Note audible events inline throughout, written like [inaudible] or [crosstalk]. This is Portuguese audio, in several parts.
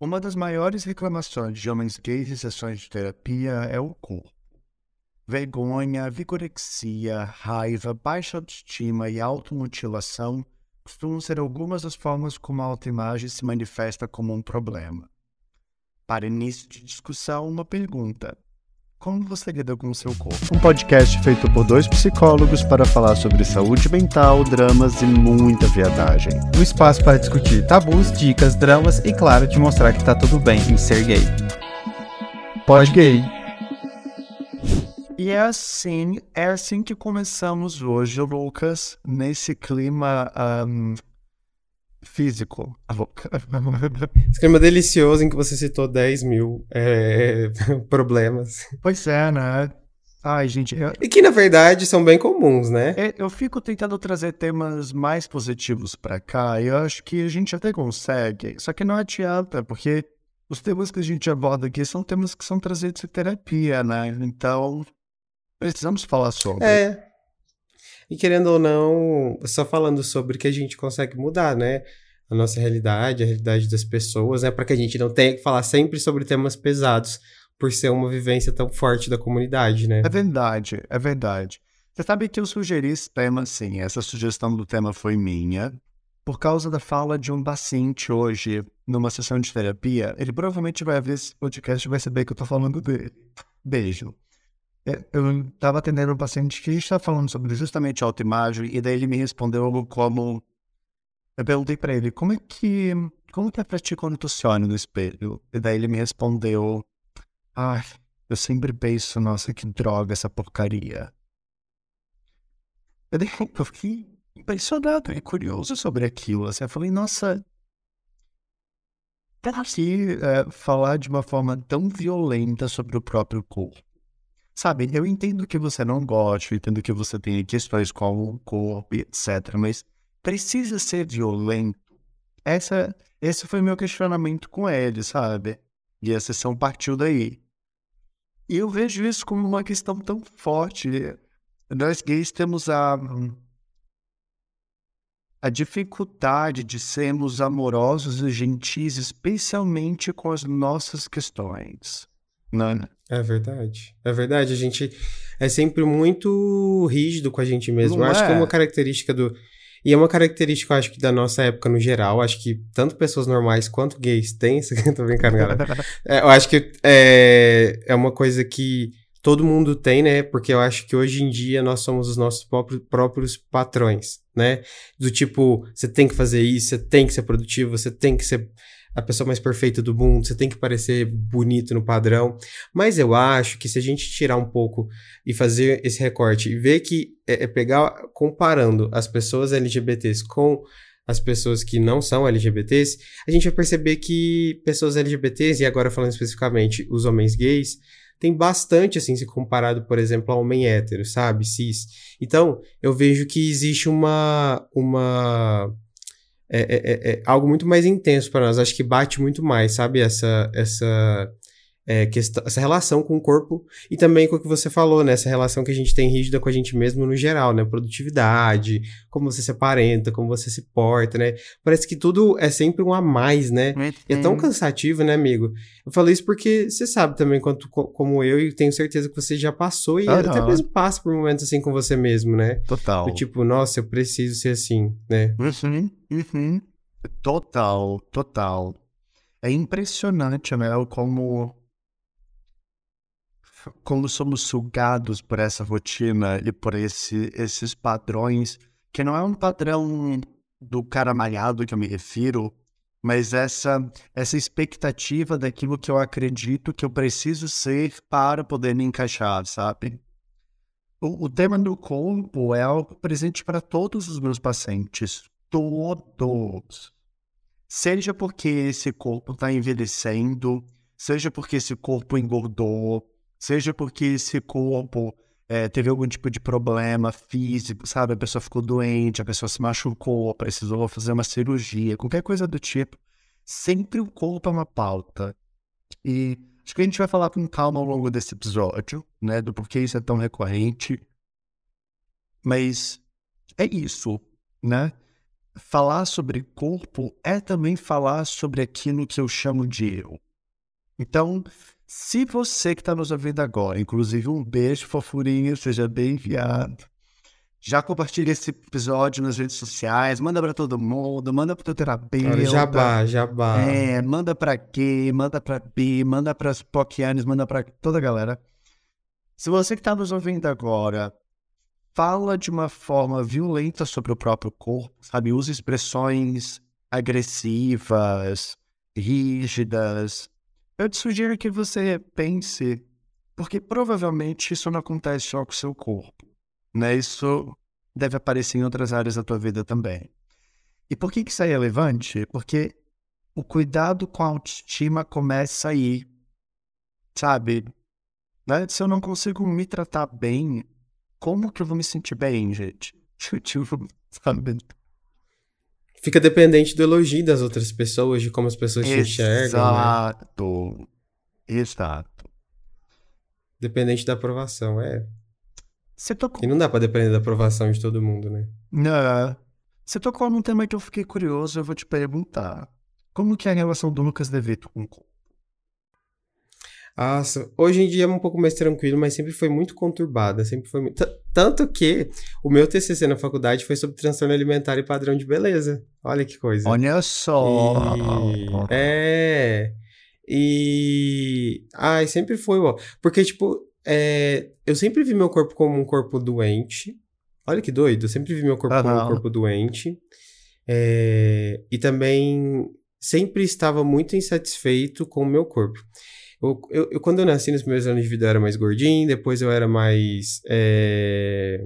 Uma das maiores reclamações de homens gays em sessões de terapia é o corpo. Vergonha, vigorexia, raiva, baixa autoestima e automutilação costumam ser algumas das formas como a autoimagem se manifesta como um problema. Para início de discussão, uma pergunta. Como você lida com o seu corpo? Um podcast feito por dois psicólogos para falar sobre saúde mental, dramas e muita viadagem. Um espaço para discutir tabus, dicas, dramas e, claro, te mostrar que tá tudo bem em ser gay. Pode gay. E é assim, é assim que começamos hoje, Lucas, nesse clima um, físico. Clima [laughs] delicioso em que você citou 10 mil é, [laughs] problemas. Pois é, né? Ai, gente. Eu... E que na verdade são bem comuns, né? É, eu fico tentando trazer temas mais positivos para cá e eu acho que a gente até consegue. Só que não adianta, porque os temas que a gente aborda aqui são temas que são trazidos em terapia, né? Então, precisamos falar sobre. É. E querendo ou não, só falando sobre que a gente consegue mudar, né? A nossa realidade, a realidade das pessoas, né? Para que a gente não tenha que falar sempre sobre temas pesados, por ser uma vivência tão forte da comunidade, né? É verdade, é verdade. Você sabe que eu sugeri esse tema, sim. Essa sugestão do tema foi minha, por causa da fala de um paciente hoje numa sessão de terapia. Ele provavelmente vai ver esse podcast e vai saber que eu tô falando dele. Beijo. É, eu estava atendendo um paciente que estava falando sobre justamente autoimagem e daí ele me respondeu algo como eu perguntei para ele como é que como que é pra ti quando tu se olha no espelho? E daí ele me respondeu ah eu sempre penso nossa que droga essa porcaria. Eu, eu fiquei impressionado e curioso sobre aquilo assim, eu falei nossa para se é, falar de uma forma tão violenta sobre o próprio corpo Sabe, eu entendo que você não gosta, entendo que você tem questões com o corpo, etc. Mas precisa ser violento? Essa, esse foi meu questionamento com ele, sabe? E a sessão partiu daí. E eu vejo isso como uma questão tão forte. Nós gays temos a, a dificuldade de sermos amorosos e gentis, especialmente com as nossas questões. Não, é verdade. É verdade. A gente é sempre muito rígido com a gente mesmo. Não acho é? que é uma característica do. E é uma característica, eu acho que da nossa época no geral. Acho que tanto pessoas normais quanto gays têm. [laughs] Tô brincando, galera. [laughs] É, eu acho que é, é uma coisa que todo mundo tem, né? Porque eu acho que hoje em dia nós somos os nossos próprios, próprios patrões, né? Do tipo, você tem que fazer isso, você tem que ser produtivo, você tem que ser a pessoa mais perfeita do mundo, você tem que parecer bonito no padrão. Mas eu acho que se a gente tirar um pouco e fazer esse recorte e ver que é, é pegar comparando as pessoas LGBTs com as pessoas que não são LGBTs, a gente vai perceber que pessoas LGBTs, e agora falando especificamente os homens gays, tem bastante, assim, se comparado, por exemplo, a homem hétero, sabe? Cis. Então, eu vejo que existe uma. uma é, é, é algo muito mais intenso para nós. Acho que bate muito mais, sabe? Essa, essa, é, questão, essa relação com o corpo e também com o que você falou, né? Essa relação que a gente tem rígida com a gente mesmo no geral, né? Produtividade, como você se aparenta, como você se porta, né? Parece que tudo é sempre um a mais, né? E é tão cansativo, né, amigo? Eu falo isso porque você sabe também, quanto, como eu, e tenho certeza que você já passou e Aham. até mesmo passa por momentos assim com você mesmo, né? Total. Do tipo, nossa, eu preciso ser assim, né? Uhum, uhum. Total, total. É impressionante, né? Como, como somos sugados por essa rotina e por esse, esses padrões, que não é um padrão do cara malhado que eu me refiro, mas essa, essa expectativa daquilo que eu acredito que eu preciso ser para poder me encaixar, sabe? O, o tema do corpo é algo presente para todos os meus pacientes. Todos. Seja porque esse corpo está envelhecendo, seja porque esse corpo engordou, seja porque esse corpo eh, teve algum tipo de problema físico, sabe? A pessoa ficou doente, a pessoa se machucou, precisou fazer uma cirurgia, qualquer coisa do tipo. Sempre o corpo é uma pauta. E acho que a gente vai falar com calma ao longo desse episódio, né? Do porquê isso é tão recorrente. Mas é isso, né? falar sobre corpo é também falar sobre aquilo que eu chamo de eu. Então, se você que está nos ouvindo agora, inclusive um beijo fofurinho, seja bem enviado. Já compartilha esse episódio nas redes sociais, manda para todo mundo, manda para o terapeuta. Jabá, jabá. É, manda para gay, manda para bi, manda para as pokianes, manda para toda a galera. Se você que está nos ouvindo agora fala de uma forma violenta sobre o próprio corpo, sabe? Usa expressões agressivas, rígidas. Eu te sugiro que você pense, porque provavelmente isso não acontece só com o seu corpo, né? Isso deve aparecer em outras áreas da tua vida também. E por que, isso é relevante? Porque o cuidado com a autoestima começa aí, sabe? Né? Se eu não consigo me tratar bem, como que eu vou me sentir bem, gente? [laughs] Tipo, sabe? Fica dependente do elogio das outras pessoas, de como as pessoas te enxergam. Né? Exato. Né? Exato. Dependente da aprovação, é. Você tocou... E não dá pra depender da aprovação de todo mundo, né? Não. Você tocou num tema que eu fiquei curioso, eu vou te perguntar. Como que é a relação do Lucas Devito com o nossa, hoje em dia é um pouco mais tranquilo, mas sempre foi muito conturbada, sempre foi muito... Tanto que o meu TCC na faculdade foi sobre transtorno alimentar e padrão de beleza. Olha que coisa. Olha só. E... É. E. Ai, sempre foi, ó. Porque, tipo, é... eu sempre vi meu corpo como um corpo doente. Olha que doido. Eu sempre vi meu corpo uhum. como um corpo doente. É... E também sempre estava muito insatisfeito com o meu corpo. Eu, eu, eu, quando eu nasci nos primeiros anos de vida, eu era mais gordinho, depois eu era mais. É...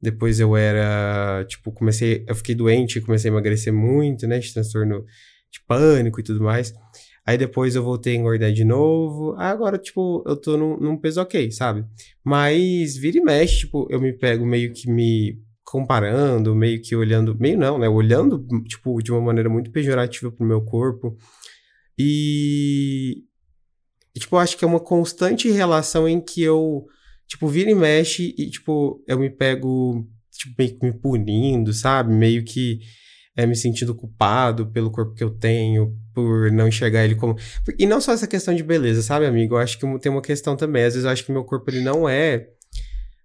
Depois eu era. Tipo, comecei. Eu fiquei doente, comecei a emagrecer muito, né? De transtorno de pânico e tudo mais. Aí depois eu voltei a engordar de novo. Agora, tipo, eu tô num, num peso ok, sabe? Mas vira e mexe, tipo, eu me pego meio que me comparando, meio que olhando. Meio não, né? Olhando, tipo, de uma maneira muito pejorativa pro meu corpo. E, e, tipo, eu acho que é uma constante relação em que eu, tipo, vira e mexe e, tipo, eu me pego, tipo, meio que me punindo, sabe? Meio que é, me sentindo culpado pelo corpo que eu tenho, por não enxergar ele como. E não só essa questão de beleza, sabe, amigo? Eu acho que tem uma questão também. Às vezes eu acho que meu corpo ele não é.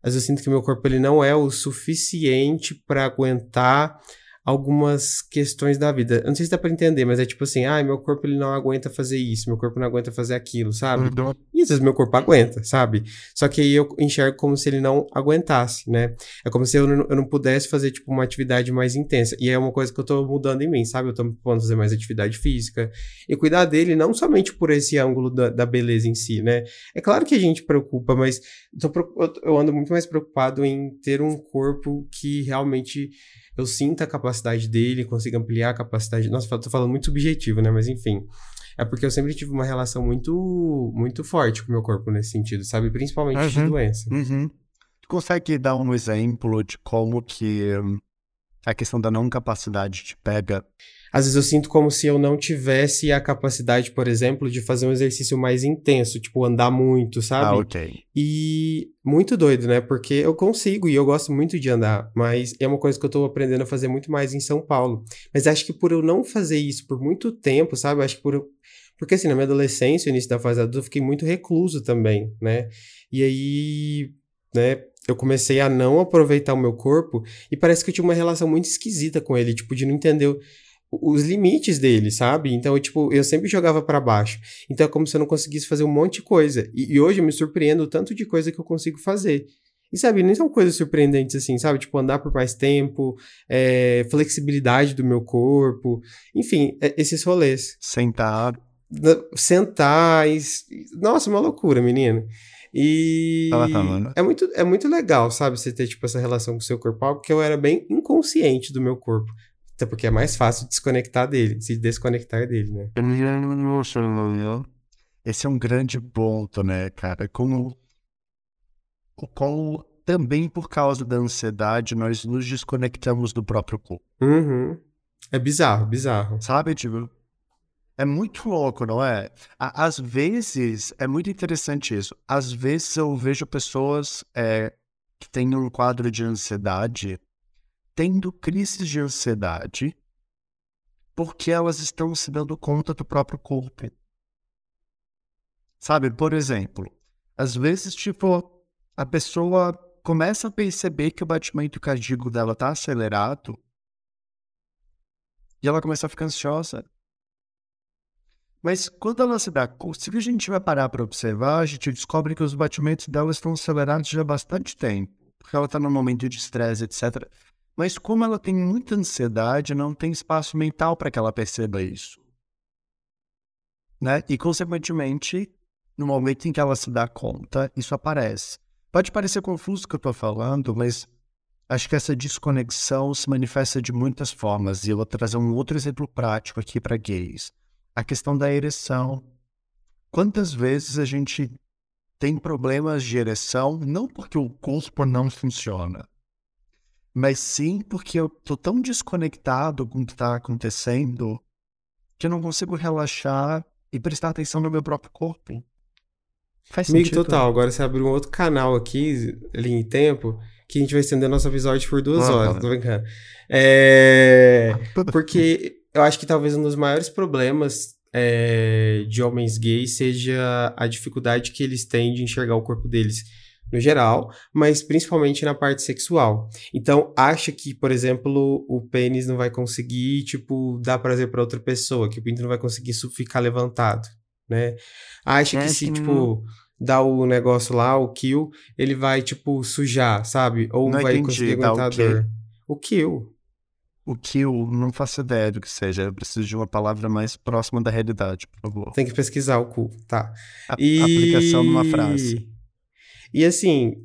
Às vezes eu sinto que meu corpo ele não é o suficiente para aguentar algumas questões da vida. Eu não sei se dá pra entender, mas é tipo assim, ah, meu corpo ele não aguenta fazer isso, meu corpo não aguenta fazer aquilo, sabe? Uhum. E às vezes meu corpo aguenta, sabe? Só que aí eu enxergo como se ele não aguentasse, né? É como se eu não, eu não pudesse fazer, tipo, uma atividade mais intensa. E é uma coisa que eu tô mudando em mim, sabe? Eu tô podendo fazer mais atividade física e cuidar dele não somente por esse ângulo da, da beleza em si, né? É claro que a gente preocupa, mas tô, eu ando muito mais preocupado em ter um corpo que realmente eu sinto a capacidade dele, consigo ampliar a capacidade. Nossa, tô falando muito subjetivo, né? Mas enfim. É porque eu sempre tive uma relação muito muito forte com o meu corpo nesse sentido, sabe? Principalmente uhum, de doença. Uhum. Tu consegue dar um exemplo de como que a questão da não capacidade te pega às vezes eu sinto como se eu não tivesse a capacidade, por exemplo, de fazer um exercício mais intenso, tipo andar muito, sabe? Ah, ok. E muito doido, né? Porque eu consigo e eu gosto muito de andar, mas é uma coisa que eu tô aprendendo a fazer muito mais em São Paulo. Mas acho que por eu não fazer isso por muito tempo, sabe? Acho que por porque assim, na minha adolescência, início da fase adulta, eu fiquei muito recluso também, né? E aí, né, eu comecei a não aproveitar o meu corpo e parece que eu tinha uma relação muito esquisita com ele, tipo, de não entender os limites dele, sabe? Então, eu, tipo, eu sempre jogava para baixo. Então, é como se eu não conseguisse fazer um monte de coisa. E, e, hoje eu me surpreendo o tanto de coisa que eu consigo fazer. E sabe, nem são coisas surpreendentes assim, sabe? Tipo, andar por mais tempo, é, flexibilidade do meu corpo, enfim, é, esses rolês. Sentar. Sentar. E... Nossa, uma loucura, menino. E é muito, é muito legal, sabe? Você ter, tipo, essa relação com o seu corpo, porque eu era bem inconsciente do meu corpo. Até porque é mais fácil desconectar dele, se desconectar dele, né? Esse é um grande ponto, né, cara? Como, como também por causa da ansiedade nós nos desconectamos do próprio corpo. Uhum. É bizarro, bizarro. Sabe, tipo, é muito louco, não é? Às vezes, é muito interessante isso. Às vezes eu vejo pessoas é, que têm um quadro de ansiedade tendo crises de ansiedade porque elas estão se dando conta do próprio corpo. Sabe, por exemplo, às vezes, tipo, a pessoa começa a perceber que o batimento cardíaco dela tá acelerado e ela começa a ficar ansiosa. Mas quando ela se dá conta, se a gente vai parar para observar, a gente descobre que os batimentos dela estão acelerados já há bastante tempo, porque ela está num momento de estresse, etc. Mas como ela tem muita ansiedade, não tem espaço mental para que ela perceba isso. Né? E, consequentemente, no momento em que ela se dá conta, isso aparece. Pode parecer confuso o que eu estou falando, mas acho que essa desconexão se manifesta de muitas formas. E eu vou trazer um outro exemplo prático aqui para gays. A questão da ereção. Quantas vezes a gente tem problemas de ereção não porque o corpo não funciona, mas sim porque eu tô tão desconectado com o que está acontecendo que eu não consigo relaxar e prestar atenção no meu próprio corpo. Faz Amigo, sentido. total. Agora você abriu um outro canal aqui, ali em tempo, que a gente vai estender nosso episódio por duas ah, horas, tô brincando. É... [laughs] Porque eu acho que talvez um dos maiores problemas é, de homens gays seja a dificuldade que eles têm de enxergar o corpo deles no geral, mas principalmente na parte sexual. Então, acha que, por exemplo, o pênis não vai conseguir, tipo, dar prazer para outra pessoa, que o pinto não vai conseguir ficar levantado, né? Acha é, que se, tipo, dar o negócio lá, o kill, ele vai, tipo, sujar, sabe? Ou não vai entendi, conseguir aguentar a dor. O kill. O kill, não faço ideia do que seja. Eu preciso de uma palavra mais próxima da realidade, por favor. Tem que pesquisar o cu, tá. A, e... Aplicação numa frase. E assim,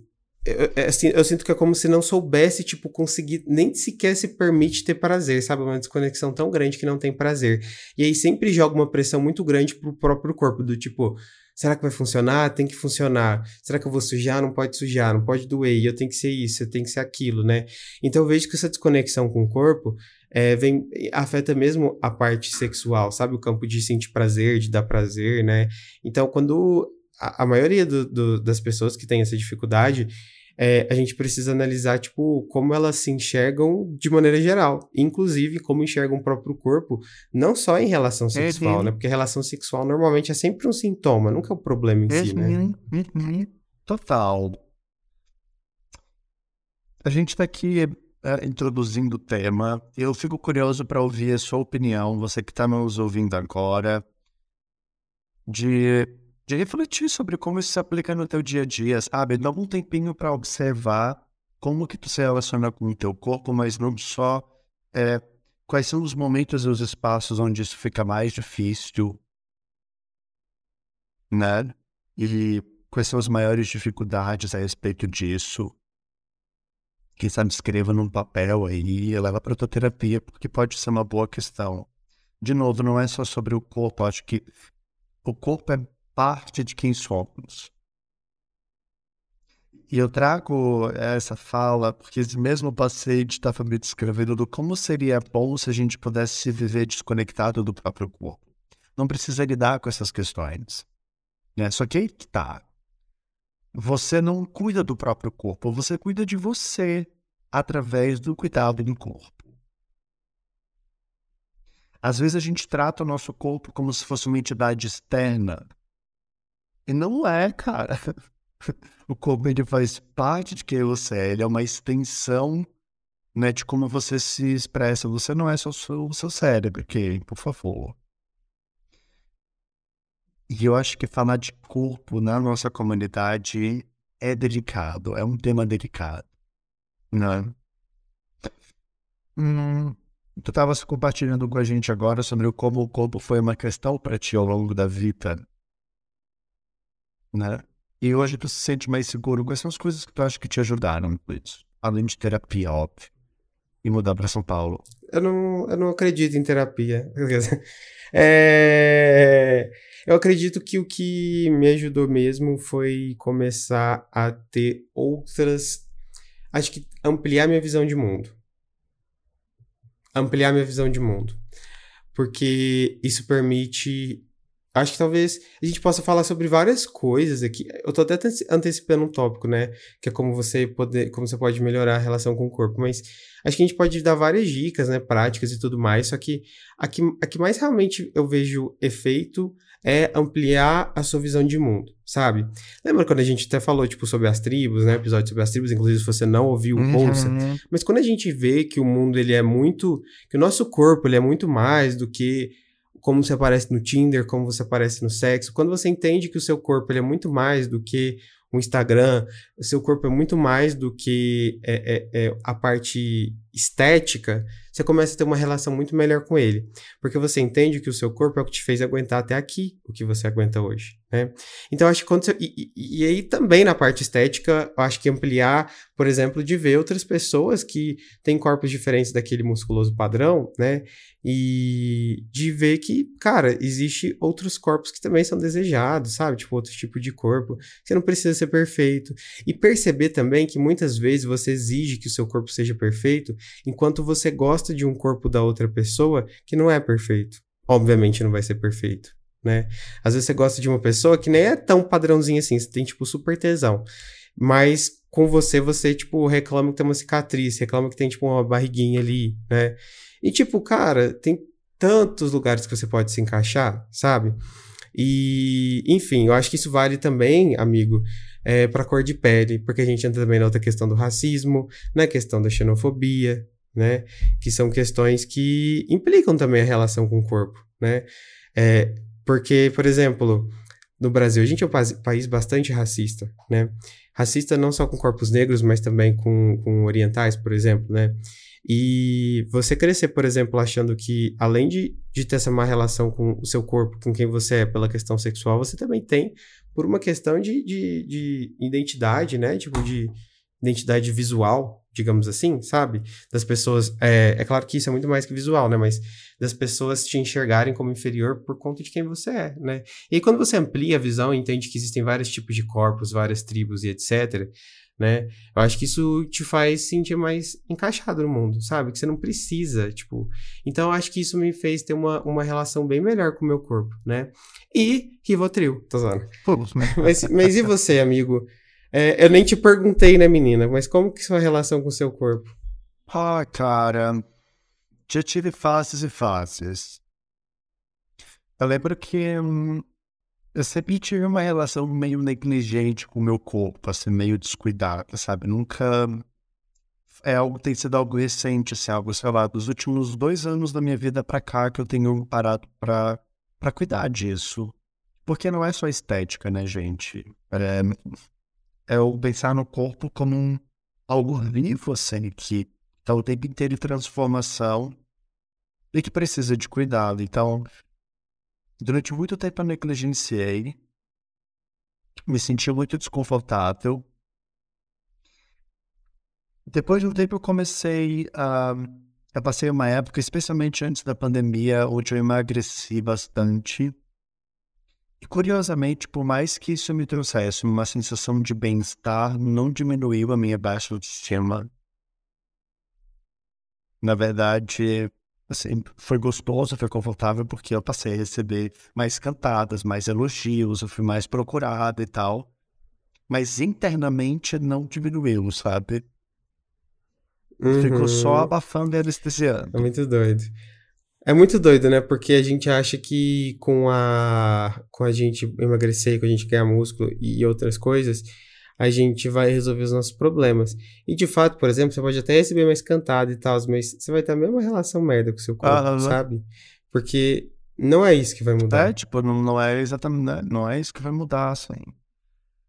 eu, é, assim, eu sinto que é como se não soubesse, tipo, conseguir, nem sequer se permite ter prazer, sabe? Uma desconexão tão grande que não tem prazer. E aí sempre joga uma pressão muito grande pro próprio corpo, do tipo, será que vai funcionar? Tem que funcionar. Será que eu vou sujar? Não pode sujar, não pode doer. Eu tenho que ser isso, eu tenho que ser aquilo, né? Então eu vejo que essa desconexão com o corpo é, vem, afeta mesmo a parte sexual, sabe? O campo de sentir prazer, de dar prazer, né? Então quando a, a maioria do, do, das pessoas que tem essa dificuldade, é, a gente precisa analisar, tipo, como elas se enxergam de maneira geral. Inclusive, como enxergam o próprio corpo, não só em relação é, sexual, né? Porque a relação sexual normalmente é sempre um sintoma, nunca é o problema em si, né? Total. A gente está aqui é, introduzindo o tema. Eu fico curioso para ouvir a sua opinião, você que está nos ouvindo agora, de de refletir sobre como isso se aplica no teu dia a dia, sabe? Dá um tempinho para observar como que tu se relaciona com o teu corpo, mas não só é, quais são os momentos e os espaços onde isso fica mais difícil, né? E quais são as maiores dificuldades a respeito disso. Quem sabe escreva num papel aí e leva para tua terapia, porque pode ser uma boa questão. De novo, não é só sobre o corpo, acho que o corpo é parte de quem somos. E eu trago essa fala porque mesmo paciente estava me descrevendo do como seria bom se a gente pudesse viver desconectado do próprio corpo. Não precisa lidar com essas questões. Né? Só que aí que tá. Você não cuida do próprio corpo, você cuida de você através do cuidado do corpo. Às vezes a gente trata o nosso corpo como se fosse uma entidade externa, e não é, cara. [laughs] O corpo ele faz parte de quem você é, ele é uma extensão né, de como você se expressa. Você não é só o seu, cérebro, ok? Por favor. E eu acho que falar de corpo na nossa comunidade é delicado, é um tema delicado, né? Hum, tu estavas compartilhando com a gente agora sobre como o corpo foi uma questão para ti ao longo da vida né? E hoje tu se sente mais seguro. Quais são as coisas que tu acha que te ajudaram com isso? Além de terapia, óbvio. E mudar para São Paulo. Eu não, eu não acredito em terapia. [laughs] É... Eu acredito que o que me ajudou mesmo foi começar a ter outras. Acho que ampliar minha visão de mundo. Ampliar minha visão de mundo. Porque isso permite acho que talvez a gente possa falar sobre várias coisas aqui. Eu tô até antecipando um tópico, né? Que é como você poder, como você pode melhorar a relação com o corpo, mas acho que a gente pode dar várias dicas, né, práticas e tudo mais, só que a que, a que mais realmente eu vejo efeito é ampliar a sua visão de mundo, sabe? Lembra quando a gente até falou, tipo, sobre as tribos, né? Episódio sobre as tribos, inclusive se você não ouviu, uhum. ouça. Mas quando a gente vê que o mundo, ele é muito... Que o nosso corpo, ele é muito mais do que como você aparece no Tinder, como você aparece no sexo, quando você entende que o seu corpo ele é muito mais do que o Instagram, o seu corpo é muito mais do que é, é, é a parte estética, você começa a ter uma relação muito melhor com ele. Porque você entende que o seu corpo é o que te fez aguentar até aqui o que você aguenta hoje. Né? Então, acho que quando você, e, e, e, aí também na parte estética, acho que ampliar, por exemplo, de ver outras pessoas que têm corpos diferentes daquele musculoso padrão, né? E de ver que, cara, existe outros corpos que também são desejados, sabe? Tipo, outro tipo de corpo. Você não precisa ser perfeito. E perceber também que muitas vezes você exige que o seu corpo seja perfeito, enquanto você gosta de um corpo da outra pessoa que não é perfeito. Obviamente não vai ser perfeito, né? Às vezes você gosta de uma pessoa que nem é tão padrãozinho assim, você tem, tipo, super tesão. Mas com você, você, tipo, reclama que tem uma cicatriz, reclama que tem, tipo, uma barriguinha ali, né? E, tipo, cara, tem tantos lugares que você pode se encaixar, sabe? E, enfim, eu acho que isso vale também, amigo, é, para cor de pele, porque a gente entra também na outra questão do racismo, na questão da xenofobia, né? Que são questões que implicam também a relação com o corpo, né? É, porque, por exemplo, no Brasil, a gente é um país bastante racista, né? Racista não só com corpos negros, mas também com, com orientais, por exemplo, né? E você crescer, por exemplo, achando que além de, de ter essa má relação com o seu corpo, com quem você é pela questão sexual, você também tem por uma questão de, de, de identidade, né? Tipo, de identidade visual, digamos assim, sabe? Das pessoas. É, é claro que isso é muito mais que visual, né? Mas das pessoas te enxergarem como inferior por conta de quem você é, né? E aí, quando você amplia a visão e entende que existem vários tipos de corpos, várias tribos e etc., né? Eu acho que isso te faz sentir mais encaixado no mundo, sabe? Que você não precisa, tipo. Então, eu acho que isso me fez ter uma, uma relação bem melhor com o meu corpo, né? E Rivotril, tô zoando. mas, mas e você, amigo? É, eu nem te perguntei, né, menina? Mas como que sua relação com o seu corpo? Ah, cara, já tive fases e fases. Eu lembro que hum, eu sempre tive uma relação meio negligente com o meu corpo, assim, meio descuidada, sabe? Nunca. É algo, tem sido algo recente, assim, algo, sei lá, dos últimos dois anos da minha vida pra cá que eu tenho parado pra, pra cuidar disso. Porque não é só estética, né, gente? É, é o pensar no corpo como um, algo vivo, assim, que tá o tempo inteiro em transformação e que precisa de cuidado. Então, Durante muito tempo eu negligenciei, me senti muito desconfortável. Depois de um tempo eu comecei a. Eu passei uma época, especialmente antes da pandemia, onde eu emagreci bastante. E curiosamente, por mais que isso me trouxesse uma sensação de bem-estar, não diminuiu a minha baixa autoestima. Na verdade, assim, foi gostoso, foi confortável, porque eu passei a receber mais cantadas, mais elogios, eu fui mais procurado e tal. Mas internamente não diminuiu, sabe? Uhum. Ficou só uhum. abafando e anestesiando. É muito doido. É muito doido, né? Porque a gente acha que com a, com a gente emagrecer, com a gente ganhar músculo e outras coisas, a gente vai resolver os nossos problemas. E de fato, por exemplo, você pode até receber mais cantado e tal, mas você vai ter a mesma relação merda com o seu corpo, ah, sabe? Porque não é isso que vai mudar. É, tipo, não, não é exatamente, né? não é isso que vai mudar, assim.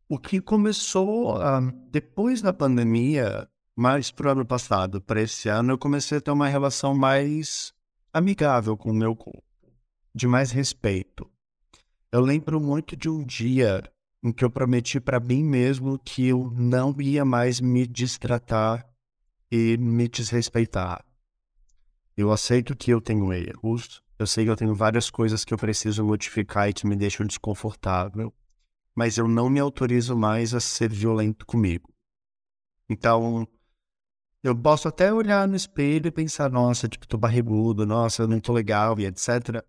O que começou uh, depois da pandemia, mais pro ano passado, para esse ano, eu comecei a ter uma relação mais amigável com o meu corpo, de mais respeito. Eu lembro muito de um dia em que eu prometi para mim mesmo que eu não ia mais me distratar e me desrespeitar. Eu aceito que eu tenho erros, eu sei que eu tenho várias coisas que eu preciso modificar e que me deixam desconfortável, mas eu não me autorizo mais a ser violento comigo. Então, eu posso até olhar no espelho e pensar, nossa, tipo, tô barrigudo, nossa, eu não tô legal e etc.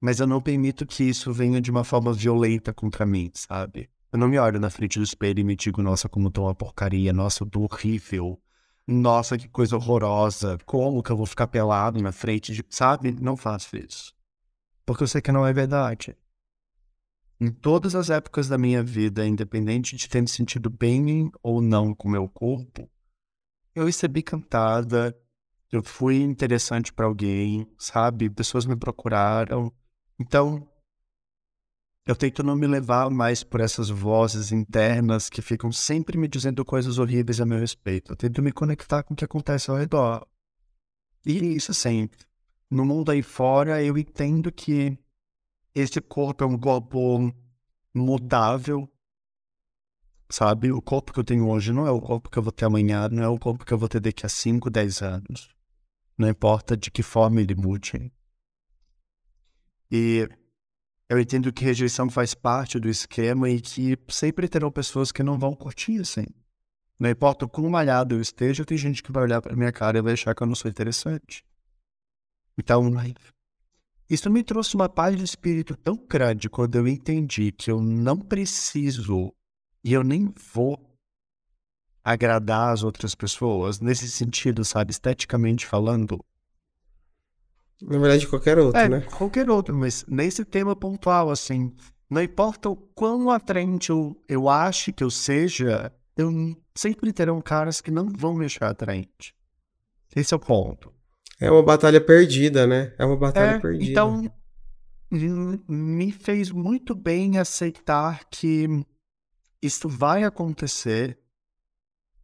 mas eu não permito que isso venha de uma forma violenta contra mim, sabe? Eu não me olho na frente do espelho e me digo, nossa, como tô uma porcaria, nossa, eu tô horrível, nossa, que coisa horrorosa, como que eu vou ficar pelado na frente de. Sabe? Não faço isso. Porque eu sei que não é verdade. Em todas as épocas da minha vida, independente de ter me sentido bem ou não com meu corpo, eu recebi cantada, eu fui interessante para alguém, sabe? Pessoas me procuraram. Então, eu tento não me levar mais por essas vozes internas que ficam sempre me dizendo coisas horríveis a meu respeito. Eu tento me conectar com o que acontece ao redor. E isso sempre. No mundo aí fora, eu entendo que esse corpo é um corpo mutável, sabe? O corpo que eu tenho hoje não é o corpo que eu vou ter amanhã, não é o corpo que eu vou ter daqui a 5, 10 anos. Não importa de que forma ele mude. E eu entendo que rejeição faz parte do esquema e que sempre terão pessoas que não vão curtir assim. Não importa o quão malhado eu esteja, tem gente que vai olhar para minha cara e vai achar que eu não sou interessante. Então, isso me trouxe uma paz de espírito tão grande quando eu entendi que eu não preciso e eu nem vou agradar as outras pessoas, nesse sentido, sabe, esteticamente falando, na verdade, qualquer outro, é, né? Qualquer outro, mas nesse tema pontual, assim, não importa o quão atraente eu, eu ache que eu seja, eu sempre terão caras que não vão me achar atraente. Esse é o ponto. É uma batalha perdida, né? É uma batalha é, perdida. Então, me fez muito bem aceitar que isso vai acontecer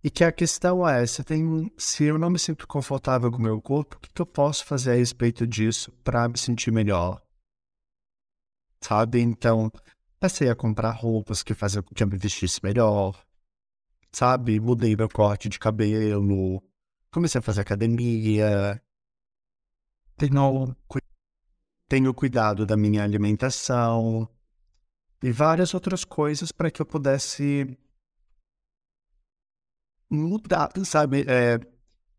e que a questão é, se, se eu não me sinto confortável com o meu corpo, o que, que eu posso fazer a respeito disso para me sentir melhor? Sabe? Então, passei a comprar roupas que faziam com que eu me vestisse melhor. Sabe? Mudei meu corte de cabelo. Comecei a fazer academia. Tenho, tenho cuidado da minha alimentação. E várias outras coisas para que eu pudesse mudar, sabe? É,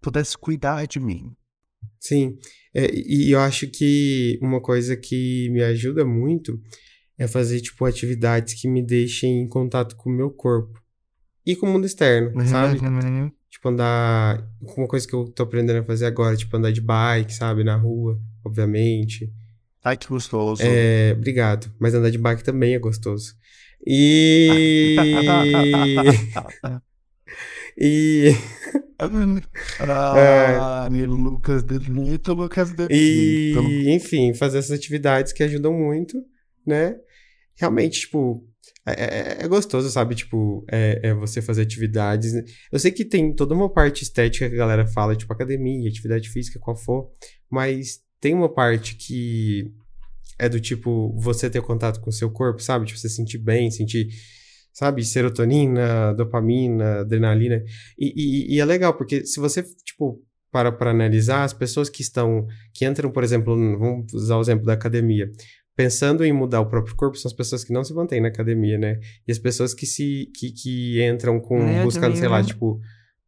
pudesse cuidar de mim. Sim, é, e eu acho que uma coisa que me ajuda muito é fazer, tipo, atividades que me deixem em contato com o meu corpo e com o mundo externo, uhum, sabe? Uhum. Tipo, andar. Uma coisa que eu tô aprendendo a fazer agora, tipo, andar de bike, sabe? Na rua, obviamente. Ai, que gostoso. É, obrigado. Mas andar de bike também é gostoso. E. [laughs] E. ah, é. Lucas Delito, Lucas Delito. E, enfim, fazer essas atividades que ajudam muito, né? Realmente, tipo, é, é, é gostoso, sabe? Tipo, é, é, você fazer atividades. Eu sei que tem toda uma parte estética que a galera fala, tipo, academia, atividade física, qual for, mas tem uma parte que é do tipo você ter contato com o seu corpo, sabe? Tipo, você sentir bem, sentir sabe? Serotonina, dopamina, adrenalina. E, e, e, é legal, porque se você, tipo, para para analisar, as pessoas que estão, que entram, por exemplo, vamos usar o exemplo da academia, pensando em mudar o próprio corpo, são as pessoas que não se mantêm na academia, né? E as pessoas que se, que, que entram com, é, buscando, sei lá, tipo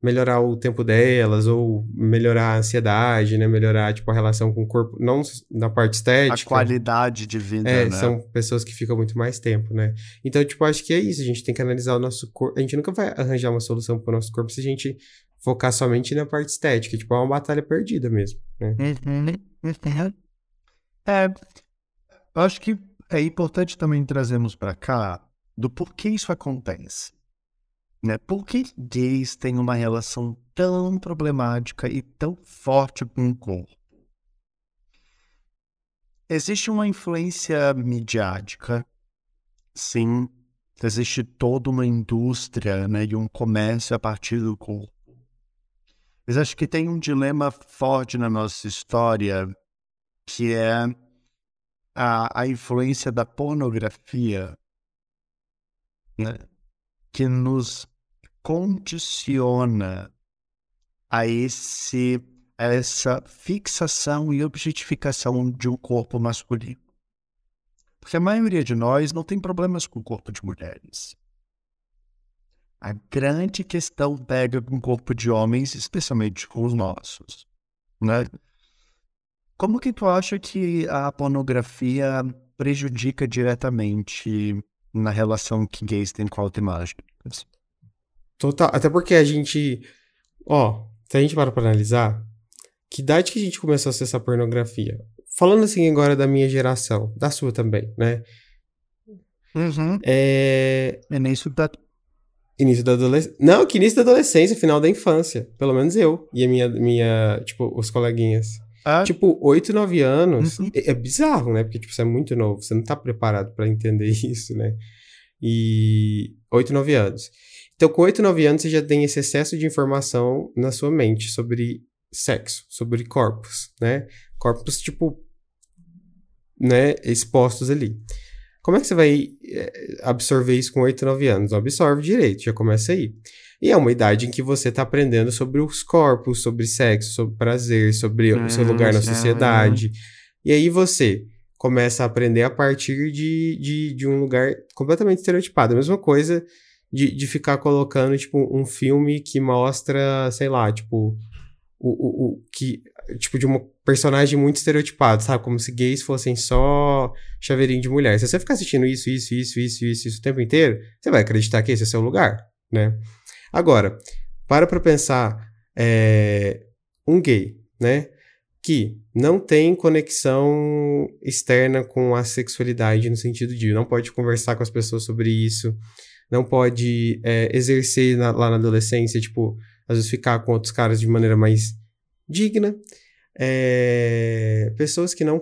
melhorar o tempo delas ou melhorar a ansiedade, né? Melhorar, tipo, a relação com o corpo, não na parte estética. A qualidade de vida, é, né? são pessoas que ficam muito mais tempo, né? Então, tipo, acho que é isso. A gente tem que analisar o nosso corpo. A gente nunca vai arranjar uma solução para o nosso corpo se a gente focar somente na parte estética. Tipo, é uma batalha perdida mesmo, né? É, eu acho que é importante também trazermos para cá do porquê isso acontece. Né? Por que gays têm uma relação tão problemática e tão forte com o corpo? Existe uma influência midiática, sim. Existe toda uma indústria né, e um comércio a partir do corpo. Mas acho que tem um dilema forte na nossa história, que é a, a influência da pornografia, né, que nos condiciona a esse a essa fixação e objetificação de um corpo masculino. Porque a maioria de nós não tem problemas com o corpo de mulheres. A grande questão pega com o corpo de homens, especialmente com os nossos. Né? Como que tu acha que a pornografia prejudica diretamente na relação que gays têm com autoimagens? Total. Até porque a gente. Ó, se a gente para pra analisar, que idade que a gente começou a acessar pornografia? Falando assim agora da minha geração, da sua também, né? Uhum. É. Início da. Início da adolescência. Não, que início da adolescência, final da infância. Pelo menos eu e a minha, minha tipo, os coleguinhas. Ah, Tipo, 8, 9 anos Uhum. é, é bizarro, né? Porque, tipo, você é muito novo, você não tá preparado pra entender [laughs] isso, né? E 8, 9 anos. Então, com 8, 9 anos, você já tem esse excesso de informação na sua mente sobre sexo, sobre corpos, né? Corpos, tipo, né, expostos ali. Como é que você vai é, absorver isso com 8, 9 anos? Não absorve direito, já começa aí. E é uma idade em que você tá aprendendo sobre os corpos, sobre sexo, sobre prazer, sobre o seu lugar na sociedade. E aí você começa a aprender a partir de, de, de um lugar completamente estereotipado. A mesma coisa de, de ficar colocando, tipo, um filme que mostra, sei lá, tipo, o, o, o que, tipo, de um personagem muito estereotipado, sabe? Como se gays fossem só chaveirinho de mulher. Se você ficar assistindo isso, isso, isso, isso, isso, isso o tempo inteiro, você vai acreditar que esse é seu lugar, né? Agora, para pra pensar, é, um gay, né? Que não tem conexão externa com a sexualidade, no sentido de não pode conversar com as pessoas sobre isso, não pode é, exercer na- lá na adolescência, tipo, às vezes ficar com outros caras de maneira mais digna. É, pessoas que não.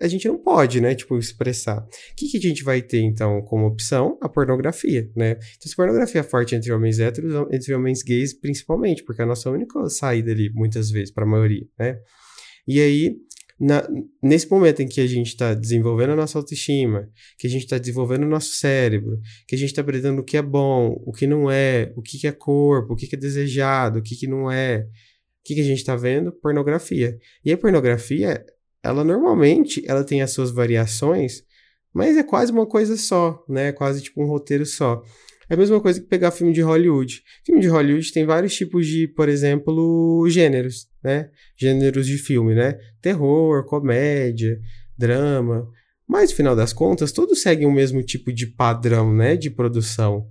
A gente não pode, né? Tipo, expressar. O que, que a gente vai ter, então, como opção? A pornografia, né? Então, se pornografia é forte entre homens héteros, entre homens gays, principalmente, porque é a nossa única saída ali, muitas vezes, para a maioria, né? E aí, na- nesse momento em que a gente está desenvolvendo a nossa autoestima, que a gente está desenvolvendo o nosso cérebro, que a gente está aprendendo o que é bom, o que não é, o que, que é corpo, o que, que é desejado, o que, que não é, o que, que a gente está vendo? Pornografia. E a pornografia, ela normalmente, ela tem as suas variações, mas é quase uma coisa só, né? É quase tipo um roteiro só. É a mesma coisa que pegar filme de Hollywood. Filme de Hollywood tem vários tipos de, por exemplo, gêneros, né? Gêneros de filme, né? Terror, comédia, drama. Mas, no final das contas, todos seguem o mesmo tipo de padrão, né? De produção.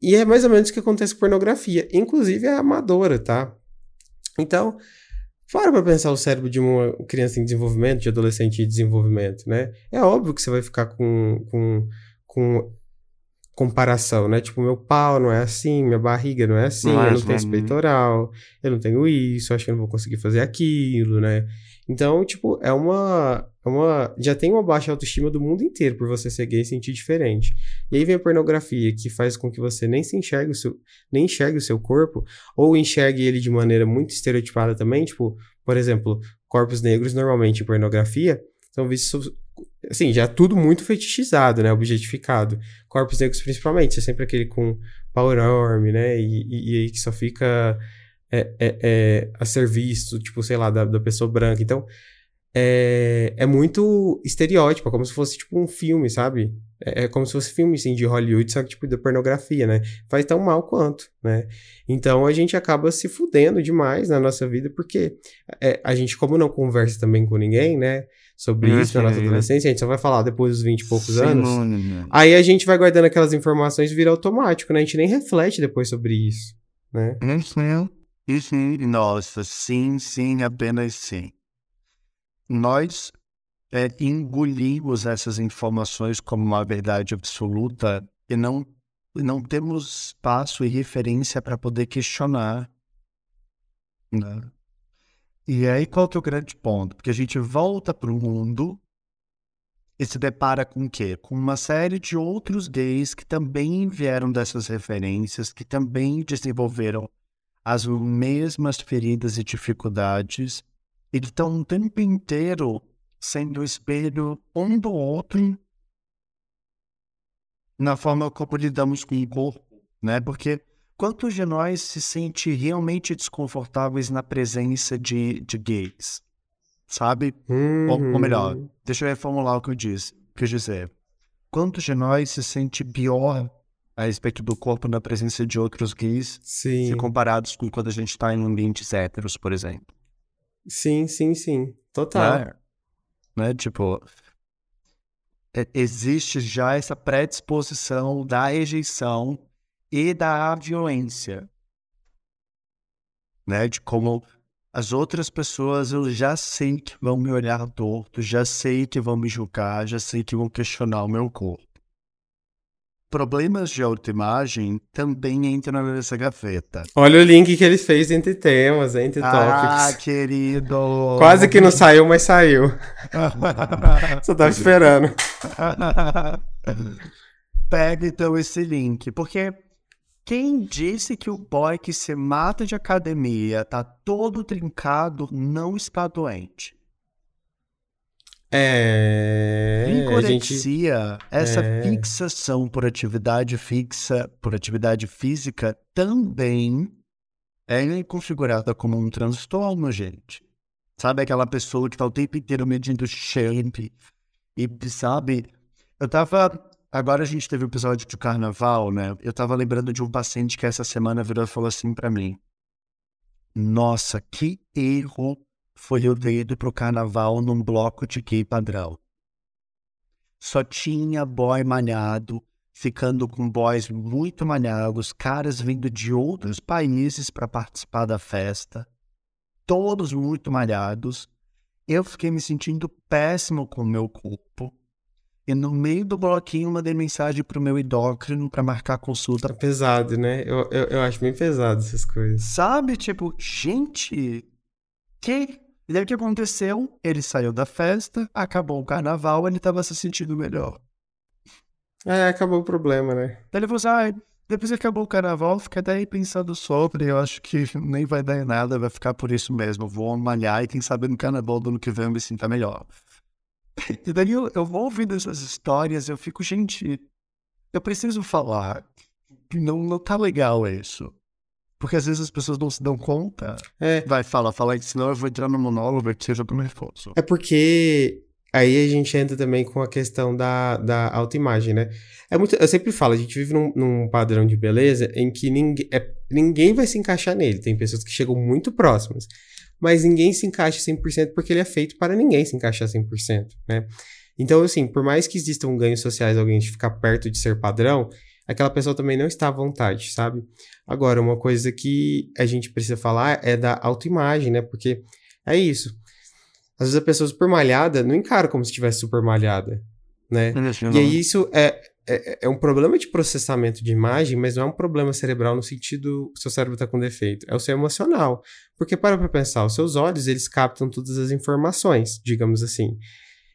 E é mais ou menos o que acontece com pornografia. Inclusive, é amadora, tá? Então, para pra pensar o cérebro de uma criança em desenvolvimento, de adolescente em desenvolvimento, né? É óbvio que você vai ficar com, com, com comparação, né? Tipo, meu pau não é assim, minha barriga não é assim, eu não Mas, tenho esse peitoral, eu não tenho isso, acho que eu não vou conseguir fazer aquilo, né? Então, tipo, é uma, é uma. Já tem uma baixa autoestima do mundo inteiro por você ser gay e sentir diferente. E aí vem a pornografia, que faz com que você nem se enxergue o seu, nem enxergue o seu corpo, ou enxergue ele de maneira muito estereotipada também. Tipo, por exemplo, corpos negros normalmente em pornografia são vistos. Assim, já tudo muito fetichizado, né? Objetificado. Corpos negros, principalmente, é sempre aquele com pau enorme, né? E, e, e aí que só fica é, é, é, a serviço, tipo, sei lá, da, da pessoa branca. Então, é, é muito estereótipo, é como se fosse, tipo, um filme, sabe? É, é como se fosse filme, assim, de Hollywood, só que, tipo, da pornografia, né? Faz tão mal quanto, né? Então, a gente acaba se fudendo demais na nossa vida, porque é, a gente, como não conversa também com ninguém, né? Sobre isso na nossa adolescência, a gente só vai falar depois dos 20 e poucos anos. Sim, Aí a gente vai guardando aquelas informações e vira automático, né? A gente nem reflete depois sobre isso, né? Isso, isso, nossa, sim, sim, apenas sim. Nós é, engolimos essas informações como uma verdade absoluta e não, não temos espaço e referência para poder questionar. Né? E aí qual que é o grande ponto? Porque a gente volta para o mundo e se depara com o quê? Com uma série de outros gays que também vieram dessas referências, que também desenvolveram as mesmas feridas e dificuldades, e que estão o tempo inteiro sendo espelho um do outro na forma como lidamos com o corpo, né? Porque quantos de nós se sente realmente desconfortáveis na presença de, de gays, sabe? Ou, ou melhor, Uhum. deixa eu reformular o que eu disse. Quer dizer, quantos de nós se sente pior a respeito do corpo na presença de outros gays Sim. se comparados com quando a gente está em ambientes héteros, por exemplo? Sim, sim, sim. Total. Né? né? Tipo, é, existe já essa predisposição da rejeição e da violência. Né? De como as outras pessoas eu já sei que vão me olhar torto, já sei que vão me julgar, já sei que vão questionar o meu corpo. Problemas de autoimagem também entram nessa gaveta. Olha o link que ele fez entre temas, entre Ah, tópicos. querido! Quase que não saiu, mas saiu. [laughs] Só tava esperando. Pega então esse link, porque quem disse que o boy que se mata de academia tá todo trincado não está doente? É. A gente... Vigorexia, essa é. fixação por atividade fixa, por atividade física, também é configurada como um transtorno, gente. Sabe aquela pessoa que tá o tempo inteiro medindo shape e, sabe, eu tava. Agora a gente teve o episódio de carnaval, né? Eu tava lembrando de um paciente que essa semana virou e falou assim pra mim: Nossa, que erro foi eu ter ido pro carnaval num bloco de gay padrão. Só tinha boy malhado, ficando com boys muito malhados, caras vindo de outros países para participar da festa, todos muito malhados. Eu fiquei me sentindo péssimo com o meu corpo. E no meio do bloquinho mandei mensagem pro meu endócrino para marcar consulta. Tá pesado, né? Eu, eu, eu acho bem pesado essas coisas. Sabe, tipo, gente, que e daí o que aconteceu? Ele saiu da festa, acabou o carnaval, ele tava se sentindo melhor. É, acabou o problema, né? Daí ele falou assim, ah, depois que acabou o carnaval, fica daí pensando sobre, eu acho que nem vai dar em nada, vai ficar por isso mesmo. Vou malhar e quem sabe no carnaval do ano que vem eu me sinta melhor. E daí eu, eu vou ouvindo essas histórias, eu fico, gente, eu preciso falar. Não, não tá legal isso. Porque às vezes as pessoas não se dão conta. É. Vai, fala, fala senão eu vou entrar no monólogo que seja pro meu reforço. É porque aí a gente entra também com a questão da, da autoimagem, né? É muito, eu sempre falo, a gente vive num, num padrão de beleza em que ninguém, é, ninguém vai se encaixar nele. Tem pessoas que chegam muito próximas, mas ninguém se encaixa 100% porque ele é feito para ninguém se encaixar 100%, né? Então, assim, por mais que existam ganhos sociais alguém de ficar perto de ser padrão, aquela pessoa também não está à vontade, sabe? Agora, uma coisa que a gente precisa falar é da autoimagem, né? Porque é isso. Às vezes a pessoa super malhada não encara como se estivesse super malhada, né? E aí isso é, é, é, um problema de processamento de imagem, mas não é um problema cerebral no sentido seu cérebro está com defeito. É o seu emocional. Porque para pra pensar, os seus olhos, eles captam todas as informações, digamos assim.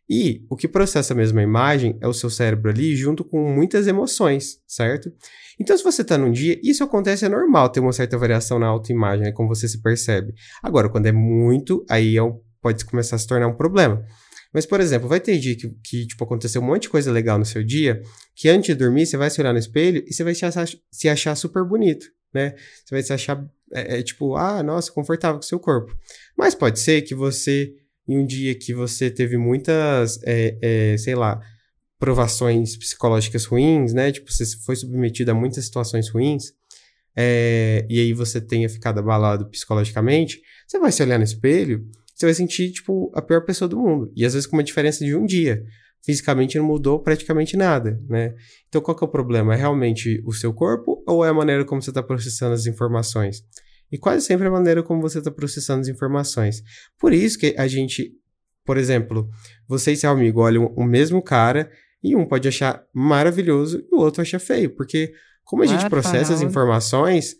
E o que processa a mesma imagem é o seu cérebro ali, junto com muitas emoções, certo? Então, se você está num dia, isso acontece, é normal ter uma certa variação na autoimagem, é como você se percebe. Agora, quando é muito, aí é um, pode começar a se tornar um problema. Mas, por exemplo, vai ter dia que, que, tipo, aconteceu um monte de coisa legal no seu dia, que antes de dormir, você vai se olhar no espelho e você vai se achar, se achar super bonito, né? Você vai se achar, é, é, tipo, ah, nossa, confortável com o seu corpo. Mas pode ser que você em um dia que você teve muitas, é, é, sei lá, provações psicológicas ruins, né? Tipo, você foi submetido a muitas situações ruins, é, e aí você tenha ficado abalado psicologicamente, você vai se olhar no espelho, você vai sentir, tipo, a pior pessoa do mundo. E às vezes com uma diferença de um dia. Fisicamente não mudou praticamente nada, né? Então qual que é o problema? É realmente o seu corpo ou é a maneira como você está processando as informações? E quase sempre a maneira como você está processando as informações. Por isso que a gente, por exemplo, você e seu amigo olham o mesmo cara e um pode achar maravilhoso e o outro acha feio, porque como a gente processa as informações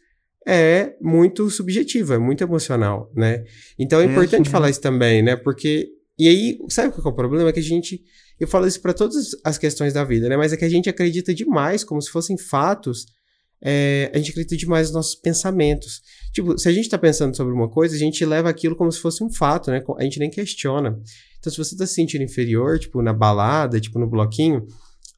é muito subjetivo, é muito emocional, né? Então é É, importante falar isso também, né? Porque e aí, sabe qual é o problema? É que a gente eu falo isso para todas as questões da vida, né? Mas é que a gente acredita demais, como se fossem fatos. é, a gente acredita demais nos nossos pensamentos. Tipo, se a gente tá pensando sobre uma coisa, a gente leva aquilo como se fosse um fato, né? A gente nem questiona. Então, se você tá se sentindo inferior, tipo, na balada, tipo, no bloquinho,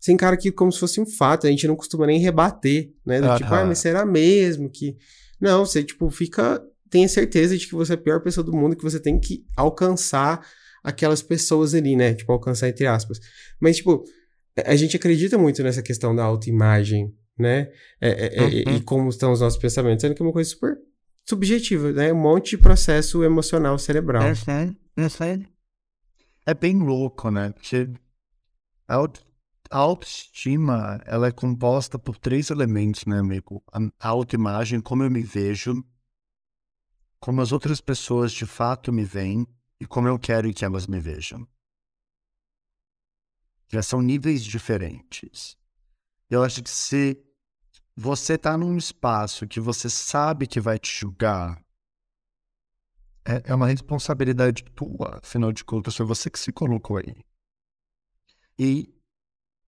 você encara aquilo como se fosse um fato. A gente não costuma nem rebater, né? Do tipo, Aham. ah, mas será mesmo que. Não, você, tipo, fica. Tenha certeza de que você é a pior pessoa do mundo, que você tem que alcançar aquelas pessoas ali, né? Tipo, alcançar entre aspas. Mas, tipo, a gente acredita muito nessa questão da autoimagem, né? É, é, é, Uhum. E como estão os nossos pensamentos, sendo que é uma coisa super subjetivo, né? Um monte de processo emocional cerebral. É, é, é, é bem louco, né? Porque a, a autoestima, ela é composta por três elementos, né, amigo? A autoimagem, como eu me vejo, como as outras pessoas de fato me veem e como eu quero que elas me vejam. Já são níveis diferentes. Eu acho que se você está num espaço que você sabe que vai te julgar, é, é uma responsabilidade tua, afinal de contas, foi você que se colocou aí. E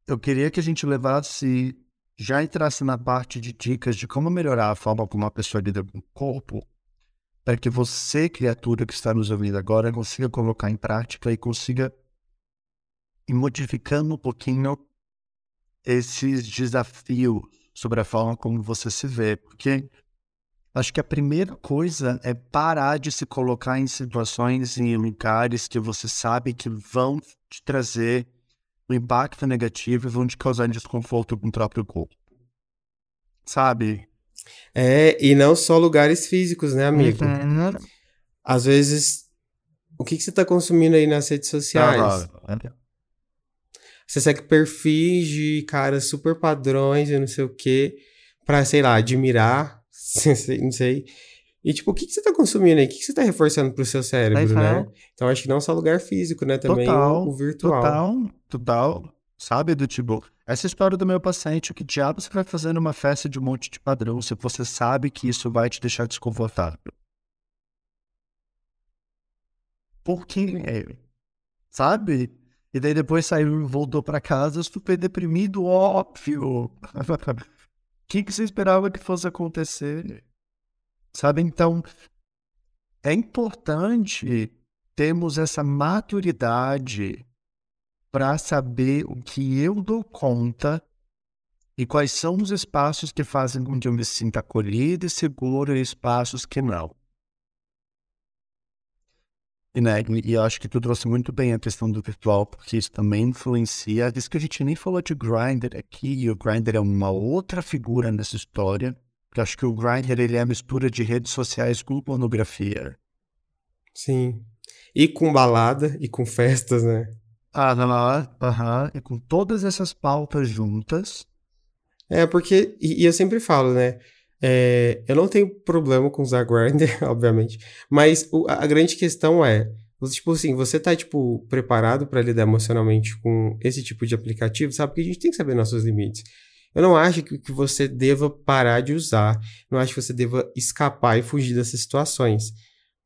eu queria que a gente levasse, já entrasse na parte de dicas de como melhorar a forma como uma pessoa lida com o corpo, para que você, criatura que está nos ouvindo agora, consiga colocar em prática e consiga ir modificando um pouquinho esses desafios sobre a forma como você se vê. Porque acho que a primeira coisa é parar de se colocar em situações, em lugares que você sabe que vão te trazer o impacto negativo e vão te causar desconforto com o próprio corpo. Sabe? É, e não só lugares físicos, né, amigo? Uhum. Às vezes, o que, que você está consumindo aí nas redes sociais? Ah, você segue perfis de caras super padrões e não sei o quê, pra, sei lá, admirar, [laughs] não sei. E, tipo, o que, que você tá consumindo aí? O que, que você tá reforçando pro seu cérebro, né? Então, acho que não só lugar físico, né? Também total, o, virtual. Total, total. Sabe, do tipo, essa história do meu paciente, o que diabo você vai fazer numa festa de um monte de padrão se você sabe que isso vai te deixar desconfortável? Por quê? Sabe? E daí depois saiu, voltou para casa super deprimido, óbvio. [laughs] O que, que você esperava que fosse acontecer? Sabe? Então, é importante termos essa maturidade para saber o que eu dou conta e quais são os espaços que fazem com que eu me sinta acolhido e seguro e espaços que não. E, né, e eu acho que tu trouxe muito bem a questão do virtual, porque isso também influencia. Diz que a gente nem falou de Grindr aqui, e o Grindr é uma outra figura nessa história. Porque acho que o Grindr ele é a mistura de redes sociais com pornografia. Sim. E com balada e com festas, né? Ah, não, não, aham. E com todas essas pautas juntas. É, porque. E, e eu sempre falo, né? É, eu não tenho problema com usar Grindr, [laughs] obviamente. Mas o, a grande questão é. Tipo assim, você tá, tipo, preparado para lidar emocionalmente com esse tipo de aplicativo, sabe? Porque a gente tem que saber nossos limites. Eu não acho que, que você deva parar de usar, não acho que você deva escapar e fugir dessas situações.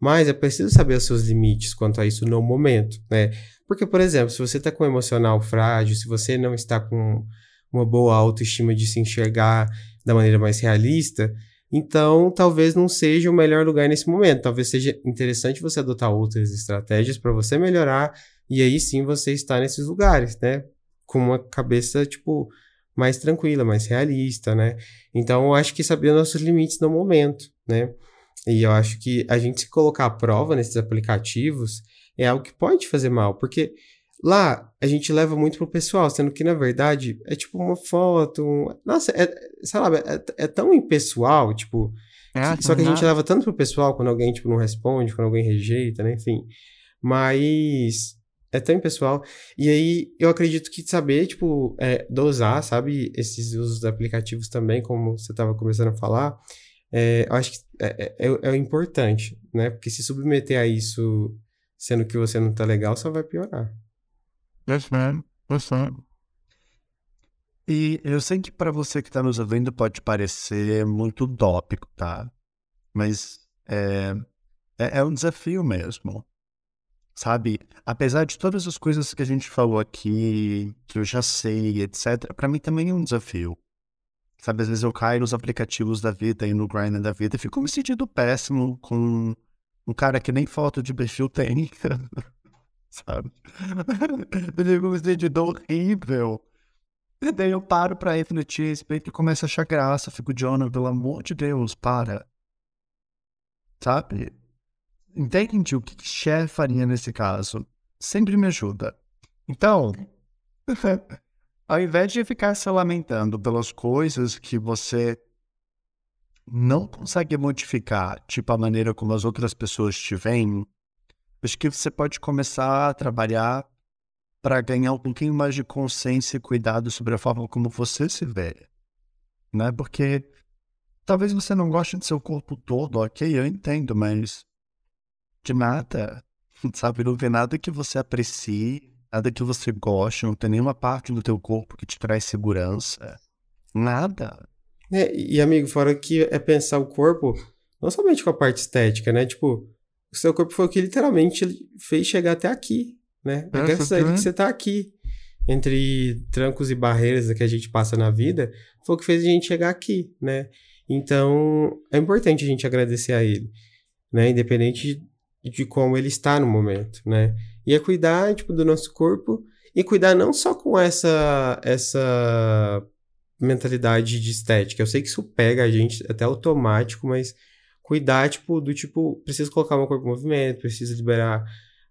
Mas é preciso saber os seus limites quanto a isso no momento, né? Porque, por exemplo, se você está com um emocional frágil, se você não está com uma boa autoestima de se enxergar da maneira mais realista, então talvez não seja o melhor lugar nesse momento. Talvez seja interessante você adotar outras estratégias para você melhorar e aí sim você estar nesses lugares, né? Com uma cabeça, tipo, mais tranquila, mais realista, né? Então, eu acho que saber nossos limites no momento, né? E eu acho que a gente se colocar à prova nesses aplicativos é algo que pode fazer mal, porque lá a gente leva muito pro pessoal, sendo que na verdade é tipo uma foto, um... nossa, é, sabe, é, é tão impessoal, tipo, é, que, só que a gente leva tanto pro pessoal quando alguém tipo não responde, quando alguém rejeita, né? Enfim. Mas é tão impessoal. E aí, eu acredito que saber, tipo, é, dosar, sabe, esses usos de aplicativos também, como você estava começando a falar, é, eu acho que é, é, é, é importante, né? Porque se submeter a isso sendo que você não tá legal, só vai piorar. Yes, man. Yes, man. E eu sei que para você que está nos ouvindo pode parecer muito utópico, tá? Mas é, é, é um desafio mesmo sabe? Apesar de todas as coisas que a gente falou aqui, que eu já sei, etc., para mim também é um desafio. Sabe, às vezes eu caio nos aplicativos da vida e no grind da vida e fico me sentindo péssimo com um cara que nem foto de perfil tem. [laughs] sabe? Eu fico me sentindo horrível. E daí eu paro pra refletir respeito e começo a achar graça. Fico, Jonah, pelo amor de Deus, para. Sabe? Entende o que Cher faria nesse caso? Sempre me ajuda. Então, [laughs] ao invés de ficar se lamentando pelas coisas que você não consegue modificar, tipo, a maneira como as outras pessoas te veem, acho que você pode começar a trabalhar para ganhar um pouquinho mais de consciência e cuidado sobre a forma como você se vê. Né? Porque talvez você não goste do seu corpo todo, ok, eu entendo, mas de nada, [laughs] sabe? Não vê nada que você aprecie, nada que você goste, não tem nenhuma parte do teu corpo que te traz segurança. Nada. É, e amigo, fora que é pensar o corpo, não somente com a parte estética, né? Tipo, o seu corpo foi o que literalmente fez chegar até aqui, né? É graças a ele que você tá aqui. Entre trancos e barreiras que a gente passa na vida, foi o que fez a gente chegar aqui, né? Então, é importante a gente agradecer a ele, né? Independente de, como ele está no momento, né? E é cuidar, tipo, do nosso corpo e cuidar não só com essa essa mentalidade de estética. Eu sei que isso pega a gente até automático, mas cuidar, tipo, do tipo, precisa colocar meu corpo em movimento, precisa liberar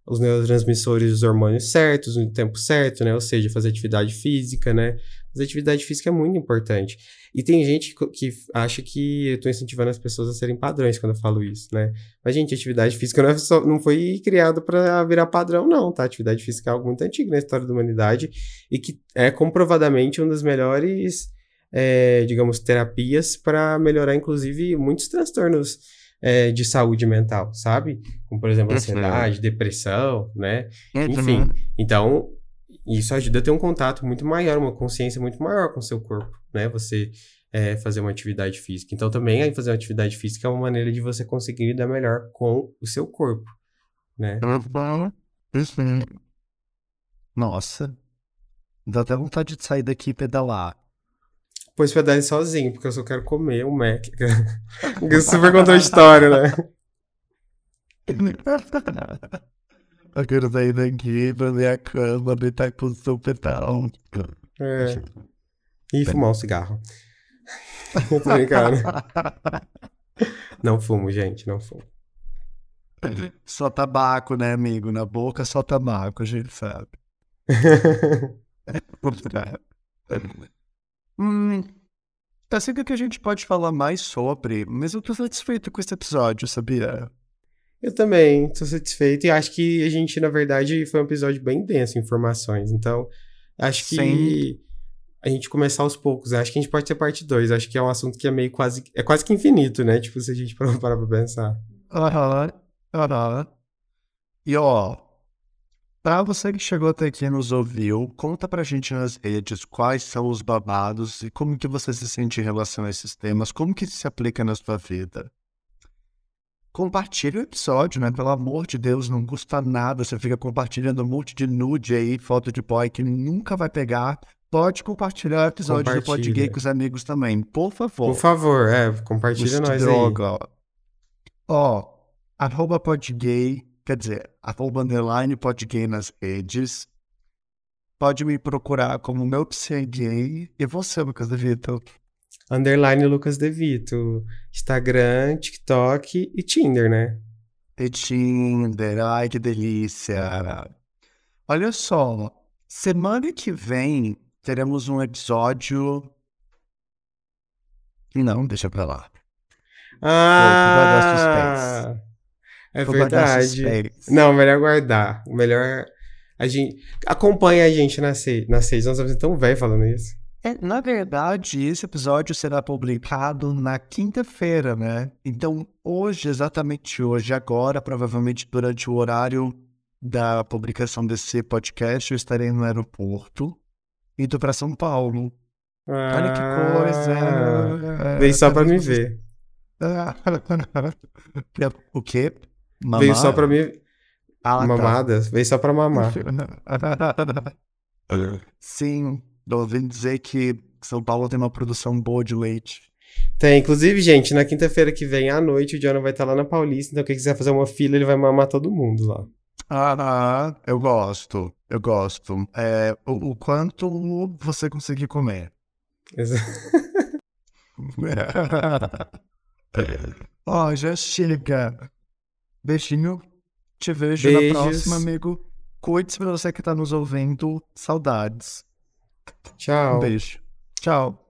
os neurotransmissores, os hormônios certos, no tempo certo, né? Ou seja, fazer atividade física, né? Fazer atividade física é muito importante. E tem gente que acha que eu estou incentivando as pessoas a serem padrões quando eu falo isso, né? Mas, gente, atividade física não, é só, não foi criado para virar padrão, não, tá? Atividade física é algo muito antigo na história da humanidade e que é comprovadamente um dos melhores é, digamos, terapias para melhorar, inclusive, muitos transtornos é, de saúde mental, sabe? Como, por exemplo, ansiedade, depressão, né? Enfim, então, isso ajuda a ter um contato muito maior, uma consciência muito maior com o seu corpo, né? Você é, fazer uma atividade física. Então, também fazer uma atividade física é uma maneira de você conseguir lidar melhor com o seu corpo, né? Nossa, dá até vontade de sair daqui e pedalar. Pois pedale sozinho, porque eu só quero comer um Mac. [laughs] super contou história, né? [laughs] Pra minha cama, deitar com o seu pedal. É. E fumar um cigarro. [laughs] tô brincando. [laughs] Não fumo, gente, não fumo. Só tabaco, né, amigo? Na boca só tabaco, a gente sabe. [laughs] Hum, tá sendo que a gente pode falar mais sobre, mas eu tô satisfeito com esse episódio, sabia? Eu também tô satisfeito e acho que a gente, na verdade, foi um episódio bem denso em informações. Então, acho que Sim. a gente começar aos poucos. Acho que a gente pode ter parte 2. Acho que é um assunto que é meio quase. É quase que infinito, né? Tipo, se a gente [laughs] parar pra pensar. Aham, aham. E ó, Pra você que chegou até aqui e nos ouviu, conta pra gente nas redes quais são os babados e como que você se sente em relação a esses temas, como que isso se aplica na sua vida. Compartilhe o episódio, né? Pelo amor de Deus, não custa nada. Você fica compartilhando um monte de nude aí, foto de boy que nunca vai pegar. Pode compartilhar o episódio do Pod Gay com os amigos também, por favor. Por favor, é, compartilha nós droga, aí. Ó, arroba podgay Quer dizer, arroba underline podgay nas redes. Pode me procurar como meu gay. E você, Lucas Devito? Underline Lucas Devito. Instagram, TikTok e Tinder, né? E Tinder, ai que delícia. Olha só, semana que vem teremos um episódio. Não, deixa pra lá. Ah! É verdade. Não, melhor guardar. Melhor. A gente. Acompanha a gente nas, nas redes. Nós estamos tão velho falando isso. É, na verdade, esse episódio será publicado na quinta-feira, né? Então, hoje, exatamente hoje, agora, provavelmente durante o horário da publicação desse podcast, eu estarei no aeroporto indo para São Paulo. Ah, Olha que coisa! Vem só para me ver. [laughs] o quê? Mamar? Veio só pra mim. Ah, Mamadas. Tá. Veio só pra mamar. [laughs] Sim, tô ouvindo dizer que São Paulo tem uma produção boa de leite. Tem, inclusive, gente, na quinta-feira que vem à noite o Jonah vai estar lá na Paulista, então quem quiser fazer uma fila, ele vai mamar todo mundo lá. Ah, eu gosto, eu gosto. É, o, o quanto você conseguir comer. [laughs] Ó, oh, já chega. Beijinho. Te vejo Beijos. na próxima, amigo. Cuide-se pra você que tá nos ouvindo. Saudades. Tchau. Um beijo. Tchau.